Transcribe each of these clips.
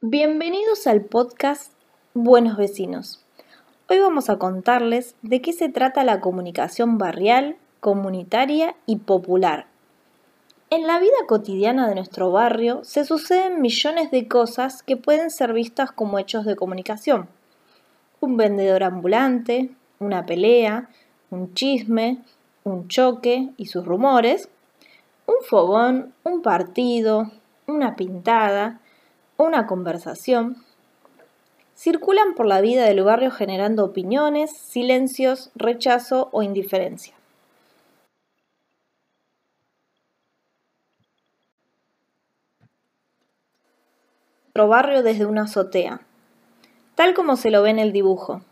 Bienvenidos al podcast Buenos Vecinos. Hoy vamos a contarles de qué se trata la comunicación barrial, comunitaria y popular. En la vida cotidiana de nuestro barrio se suceden millones de cosas que pueden ser vistas como hechos de comunicación. Un vendedor ambulante, una pelea, un chisme, un choque y sus rumores, un fogón, un partido, una pintada, una conversación, circulan por la vida del barrio generando opiniones, silencios, rechazo o indiferencia. Barrio desde una azotea, tal como se lo ve en el dibujo.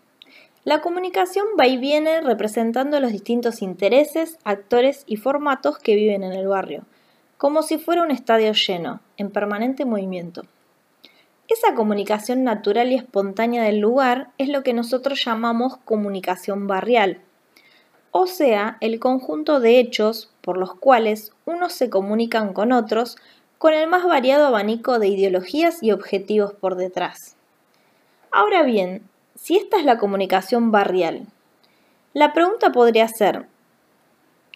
La comunicación va y viene representando los distintos intereses, actores y formatos que viven en el barrio, como si fuera un estadio lleno, en permanente movimiento. Esa comunicación natural y espontánea del lugar es lo que nosotros llamamos comunicación barrial, o sea, el conjunto de hechos por los cuales unos se comunican con otros con el más variado abanico de ideologías y objetivos por detrás. Ahora bien, si esta es la comunicación barrial, la pregunta podría ser,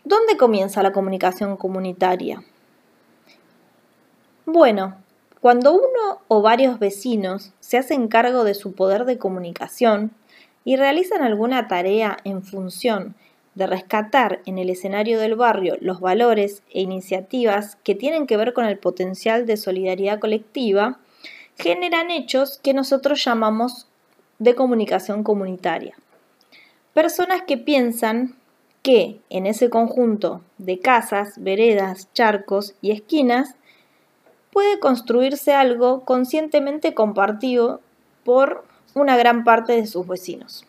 ¿dónde comienza la comunicación comunitaria? Bueno, cuando uno o varios vecinos se hacen cargo de su poder de comunicación y realizan alguna tarea en función de rescatar en el escenario del barrio los valores e iniciativas que tienen que ver con el potencial de solidaridad colectiva, generan hechos que nosotros llamamos de comunicación comunitaria. Personas que piensan que en ese conjunto de casas, veredas, charcos y esquinas puede construirse algo conscientemente compartido por una gran parte de sus vecinos.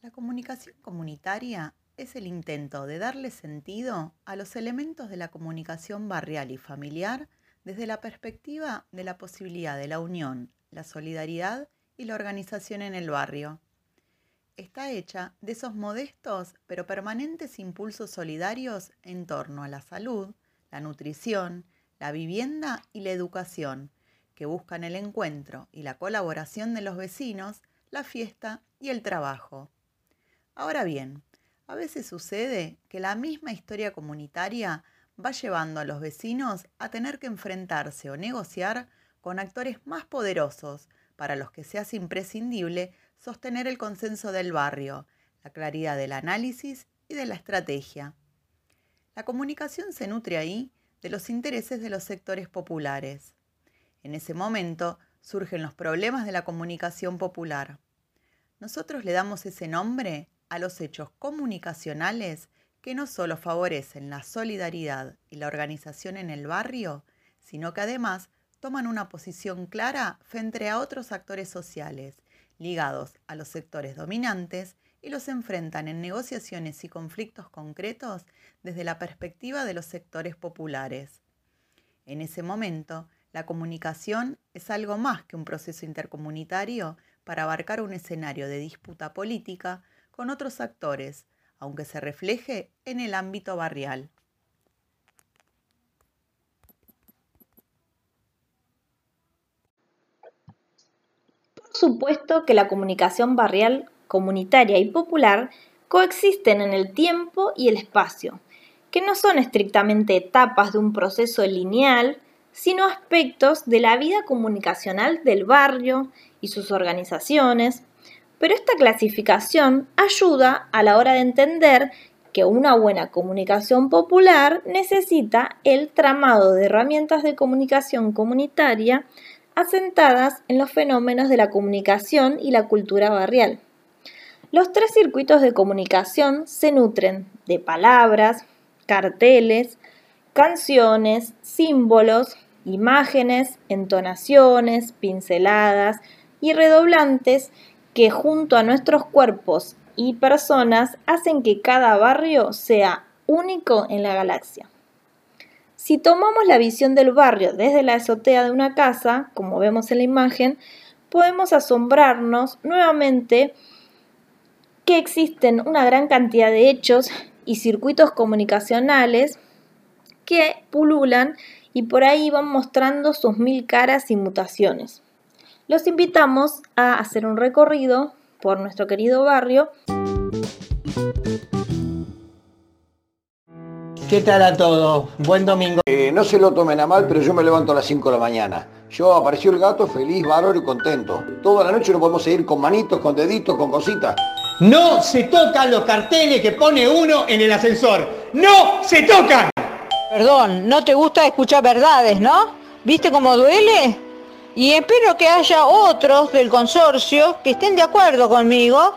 La comunicación comunitaria es el intento de darle sentido a los elementos de la comunicación barrial y familiar desde la perspectiva de la posibilidad de la unión, la solidaridad y la organización en el barrio está hecha de esos modestos pero permanentes impulsos solidarios en torno a la salud, la nutrición, la vivienda y la educación, que buscan el encuentro y la colaboración de los vecinos, la fiesta y el trabajo. Ahora bien, a veces sucede que la misma historia comunitaria va llevando a los vecinos a tener que enfrentarse o negociar con actores más poderosos para los que se hace imprescindible sostener el consenso del barrio, la claridad del análisis y de la estrategia. La comunicación se nutre ahí de los intereses de los sectores populares. En ese momento surgen los problemas de la comunicación popular. Nosotros le damos ese nombre a los hechos comunicacionales que no solo favorecen la solidaridad y la organización en el barrio, sino que además toman una posición clara frente a otros actores sociales ligados a los sectores dominantes y los enfrentan en negociaciones y conflictos concretos desde la perspectiva de los sectores populares. En ese momento, la comunicación es algo más que un proceso intercomunitario para abarcar un escenario de disputa política con otros actores, aunque se refleje en el ámbito barrial. supuesto que la comunicación barrial, comunitaria y popular coexisten en el tiempo y el espacio, que no son estrictamente etapas de un proceso lineal, sino aspectos de la vida comunicacional del barrio y sus organizaciones, pero esta clasificación ayuda a la hora de entender que una buena comunicación popular necesita el tramado de herramientas de comunicación comunitaria asentadas en los fenómenos de la comunicación y la cultura barrial. Los tres circuitos de comunicación se nutren de palabras, carteles, canciones, símbolos, imágenes, entonaciones, pinceladas y redoblantes que junto a nuestros cuerpos y personas hacen que cada barrio sea único en la galaxia. Si tomamos la visión del barrio desde la azotea de una casa, como vemos en la imagen, podemos asombrarnos nuevamente que existen una gran cantidad de hechos y circuitos comunicacionales que pululan y por ahí van mostrando sus mil caras y mutaciones. Los invitamos a hacer un recorrido por nuestro querido barrio. ¿Qué tal a todos? Buen domingo. Eh, no se lo tomen a mal, pero yo me levanto a las 5 de la mañana. Yo apareció el gato feliz, bárbaro y contento. Toda la noche no podemos seguir con manitos, con deditos, con cositas. No se tocan los carteles que pone uno en el ascensor. ¡No se tocan! Perdón, no te gusta escuchar verdades, ¿no? ¿Viste cómo duele? Y espero que haya otros del consorcio que estén de acuerdo conmigo